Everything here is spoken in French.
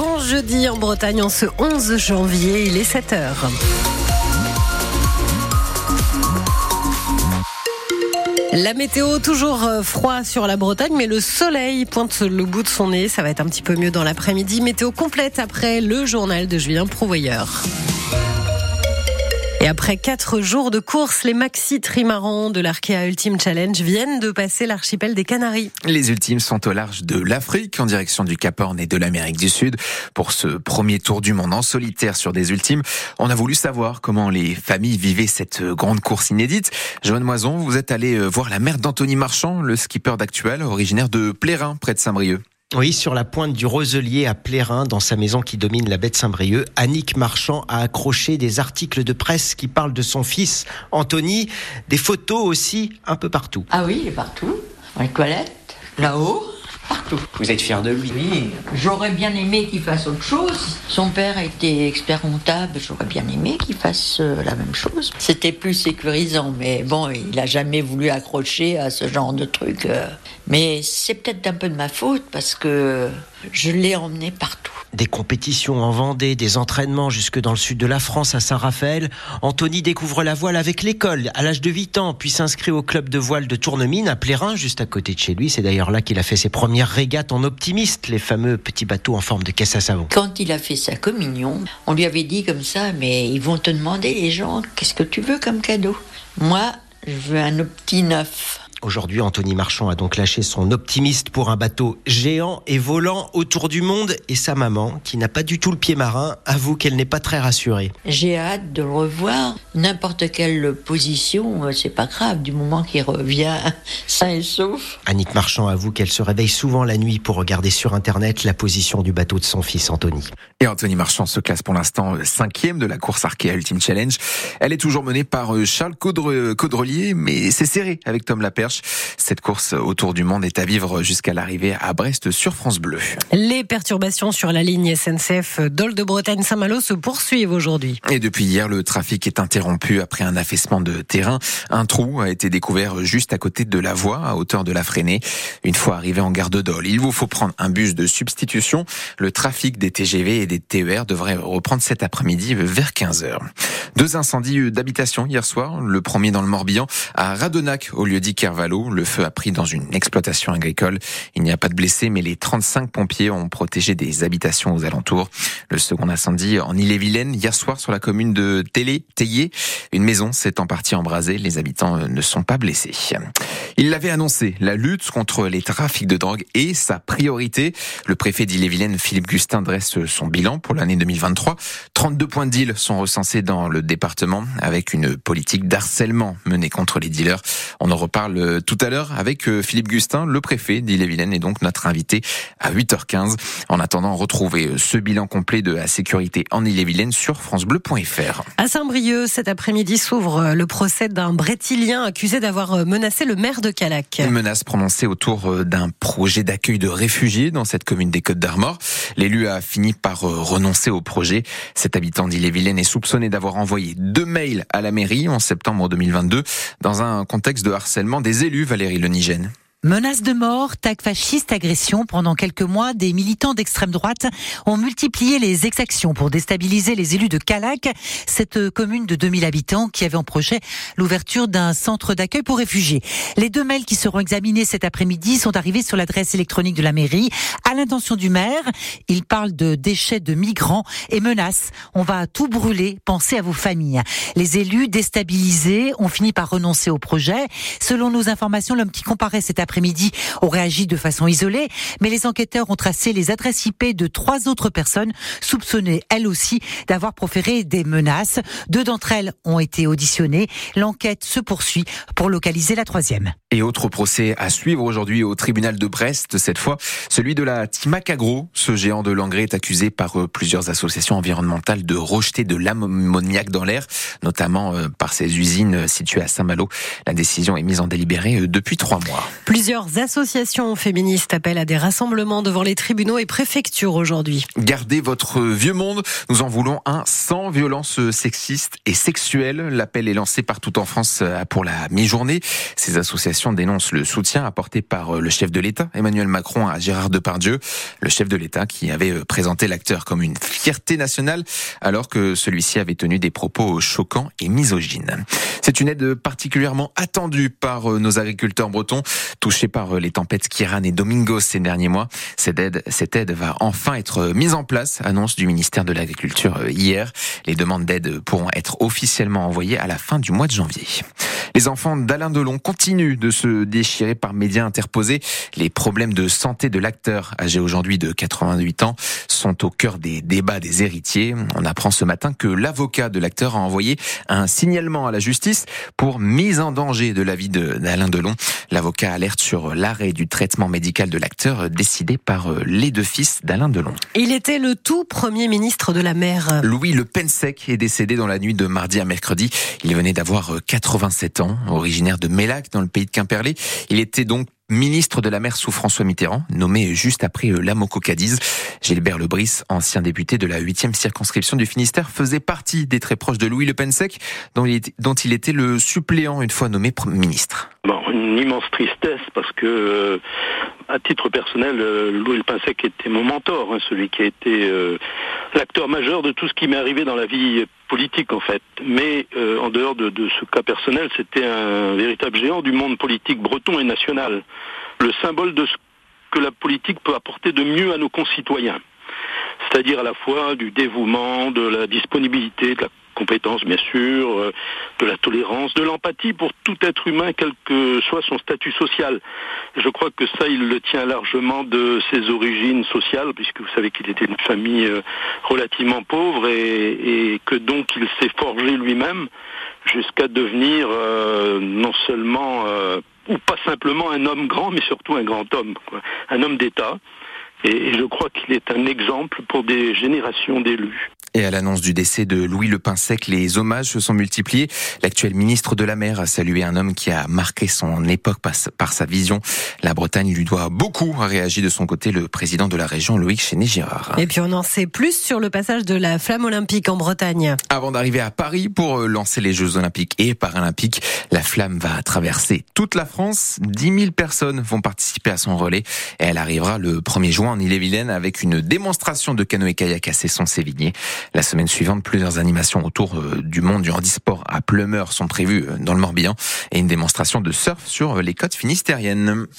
bon jeudi en Bretagne en ce 11 janvier, il est 7h. La météo, toujours euh, froid sur la Bretagne, mais le soleil pointe le bout de son nez. Ça va être un petit peu mieux dans l'après-midi. Météo complète après le journal de Julien Prouvoyeur. Et après quatre jours de course, les maxi trimarans de l'Arkea Ultime Challenge viennent de passer l'archipel des Canaries. Les Ultimes sont au large de l'Afrique, en direction du Cap Horn et de l'Amérique du Sud. Pour ce premier tour du monde en solitaire sur des Ultimes, on a voulu savoir comment les familles vivaient cette grande course inédite. Joanne Moison, vous êtes allé voir la mère d'Anthony Marchand, le skipper d'actuel, originaire de Plérin, près de Saint-Brieuc. Oui, sur la pointe du Roselier à Plérin, dans sa maison qui domine la baie de Saint-Brieuc, Annick Marchand a accroché des articles de presse qui parlent de son fils Anthony, des photos aussi un peu partout. Ah oui, il partout. Dans les toilettes, là-haut, partout. Vous êtes fier de lui Oui, j'aurais bien aimé qu'il fasse autre chose. Son père était expert comptable, j'aurais bien aimé qu'il fasse euh, la même chose. C'était plus sécurisant, mais bon, il a jamais voulu accrocher à ce genre de truc. euh. Mais c'est peut-être un peu de ma faute parce que je l'ai emmené partout. Des compétitions en Vendée, des entraînements jusque dans le sud de la France à Saint-Raphaël. Anthony découvre la voile avec l'école à l'âge de 8 ans, puis s'inscrit au club de voile de Tournemine à Plérin, juste à côté de chez lui. C'est d'ailleurs là qu'il a fait ses premières régates en optimiste, les fameux petits bateaux en forme de caisse à savon. Quand il a fait sa communion, on lui avait dit comme ça, mais ils vont te demander les gens, qu'est-ce que tu veux comme cadeau? Moi, je veux un opti neuf. Aujourd'hui, Anthony Marchand a donc lâché son optimiste pour un bateau géant et volant autour du monde. Et sa maman, qui n'a pas du tout le pied marin, avoue qu'elle n'est pas très rassurée. J'ai hâte de le revoir. N'importe quelle position, euh, c'est pas grave, du moment qu'il revient sain et sauf. Annick Marchand avoue qu'elle se réveille souvent la nuit pour regarder sur Internet la position du bateau de son fils Anthony. Et Anthony Marchand se classe pour l'instant cinquième de la course Arkea Ultime Challenge. Elle est toujours menée par euh, Charles Caudre- Caudrelier, mais c'est serré avec Tom Laperche. Cette course autour du monde est à vivre jusqu'à l'arrivée à Brest sur France Bleu. Les perturbations sur la ligne SNCF Dol de Bretagne-Saint-Malo se poursuivent aujourd'hui. Et depuis hier, le trafic est interrompu après un affaissement de terrain. Un trou a été découvert juste à côté de la voie, à hauteur de la freinée. Une fois arrivé en gare de Dole, il vous faut prendre un bus de substitution. Le trafic des TGV et des TER devrait reprendre cet après-midi vers 15 heures. Deux incendies d'habitation hier soir. Le premier dans le Morbihan, à Radonac, au lieu dit Le feu a pris dans une exploitation agricole. Il n'y a pas de blessés, mais les 35 pompiers ont protégé des habitations aux alentours. Le second incendie en Ille-et-Vilaine, hier soir sur la commune de Télé, Théier. Une maison s'est en partie embrasée. Les habitants euh, ne sont pas blessés. Il l'avait annoncé, la lutte contre les trafics de drogue est sa priorité. Le préfet d'Ille-et-Vilaine, Philippe Gustin, dresse son bilan pour l'année 2023. 32 points de deal sont recensés dans le département avec une politique d'harcèlement menée contre les dealers. On en reparle euh, tout à l'heure avec euh, Philippe Gustin, le préfet d'Ille-et-Vilaine et donc notre invité à 8h15. En attendant, retrouvez euh, ce bilan complet de la sécurité en Ille-et-Vilaine sur francebleu.fr. À Saint-Brieuc, cet après-midi s'ouvre le procès d'un Brétilien accusé d'avoir menacé le maire de Calac. Une menace prononcée autour d'un projet d'accueil de réfugiés dans cette commune des Côtes d'Armor. L'élu a fini par renoncer au projet. Cet habitant d'Ille-et-Vilaine est soupçonné d'avoir envoyé deux mails à la mairie en septembre 2022 dans un contexte de harcèlement des élus, Valérie Lenigène. Menaces de mort, tag fasciste, agression. Pendant quelques mois, des militants d'extrême droite ont multiplié les exactions pour déstabiliser les élus de Calac, cette commune de 2000 habitants qui avait en projet l'ouverture d'un centre d'accueil pour réfugiés. Les deux mails qui seront examinés cet après-midi sont arrivés sur l'adresse électronique de la mairie à l'intention du maire. Il parle de déchets de migrants et menace. On va tout brûler. Pensez à vos familles. Les élus déstabilisés ont fini par renoncer au projet. Selon nos informations, l'homme qui comparait cet après-midi aurait agi de façon isolée, mais les enquêteurs ont tracé les adresses IP de trois autres personnes soupçonnées, elles aussi, d'avoir proféré des menaces. Deux d'entre elles ont été auditionnées. L'enquête se poursuit pour localiser la troisième. Et autre procès à suivre aujourd'hui au tribunal de Brest, cette fois celui de la Timac Agro. Ce géant de l'engrais est accusé par euh, plusieurs associations environnementales de rejeter de l'ammoniac dans l'air, notamment euh, par ses usines situées à Saint-Malo. La décision est mise en délibéré euh, depuis trois mois. Plusieurs Plusieurs associations féministes appellent à des rassemblements devant les tribunaux et préfectures aujourd'hui. Gardez votre vieux monde. Nous en voulons un sans violence sexiste et sexuelle. L'appel est lancé partout en France euh, pour la mi-journée. Ces associations dénoncent le soutien apporté par euh, le chef de l'État, Emmanuel Macron, à Gérard Depardieu. Le chef de l'État qui avait euh, présenté l'acteur comme une fierté nationale alors que celui-ci avait tenu des propos choquants et misogynes. C'est une aide particulièrement attendue par nos agriculteurs bretons touchés par les tempêtes Kiran et Domingos ces derniers mois. Cette aide, cette aide va enfin être mise en place, annonce du ministère de l'Agriculture hier. Les demandes d'aide pourront être officiellement envoyées à la fin du mois de janvier. Les enfants d'Alain Delon continuent de se déchirer par médias interposés. Les problèmes de santé de l'acteur, âgé aujourd'hui de 88 ans, sont au cœur des débats des héritiers. On apprend ce matin que l'avocat de l'acteur a envoyé un signalement à la justice pour mise en danger de la vie d'Alain Delon. L'avocat alerte sur l'arrêt du traitement médical de l'acteur décidé par euh, les deux fils d'Alain Delon. Il était le tout premier ministre de la mer. Louis Le Pensec est décédé dans la nuit de mardi à mercredi. Il venait d'avoir 87 euh, originaire de Mélac dans le pays de Quimperlé. Il était donc ministre de la mer sous François Mitterrand, nommé juste après euh, l'Amoco Cadiz. Gilbert Lebris, ancien député de la 8e circonscription du Finistère, faisait partie des très proches de Louis Le Pensec, dont il était le suppléant une fois nommé ministre. Bon, une immense tristesse parce que, euh, à titre personnel, euh, Louis Le Pensec était mon mentor, hein, celui qui a été l'acteur majeur de tout ce qui m'est arrivé dans la vie politique en fait. Mais en dehors de, de, ce cas personnel, c'était un véritable géant du monde politique breton et national le symbole de ce que la politique peut apporter de mieux à nos concitoyens. C'est-à-dire à la fois du dévouement, de la disponibilité, de la compétence bien sûr, euh, de la tolérance, de l'empathie pour tout être humain, quel que soit son statut social. Je crois que ça, il le tient largement de ses origines sociales, puisque vous savez qu'il était une famille euh, relativement pauvre et, que donc il s'est forgé lui-même jusqu'à devenir euh, non seulement ou pas simplement un homme grand, mais surtout un grand homme, un homme d'État. Et je crois qu'il est un exemple pour des générations d'élus. Et à l'annonce du décès de Louis Le Pinsec, les hommages se sont multipliés. L'actuel ministre de la Mer a salué un homme qui a marqué son époque par sa vision. La Bretagne lui doit beaucoup, a réagi de son côté le président de la région, Loïc Chéné-Girard. Et puis on en sait plus sur le passage de la flamme olympique en Bretagne. Avant d'arriver à Paris pour lancer les Jeux olympiques et paralympiques, la flamme va traverser toute la France. 10 000 personnes vont participer à son relais et elle arrivera le 1er juin en Ille-et-Vilaine avec une démonstration de canoë-kayak à Cesson-Sévigné. La semaine suivante, plusieurs animations autour euh, du monde du handisport à Plumeur sont prévues euh, dans le Morbihan et une démonstration de surf sur les côtes finistériennes.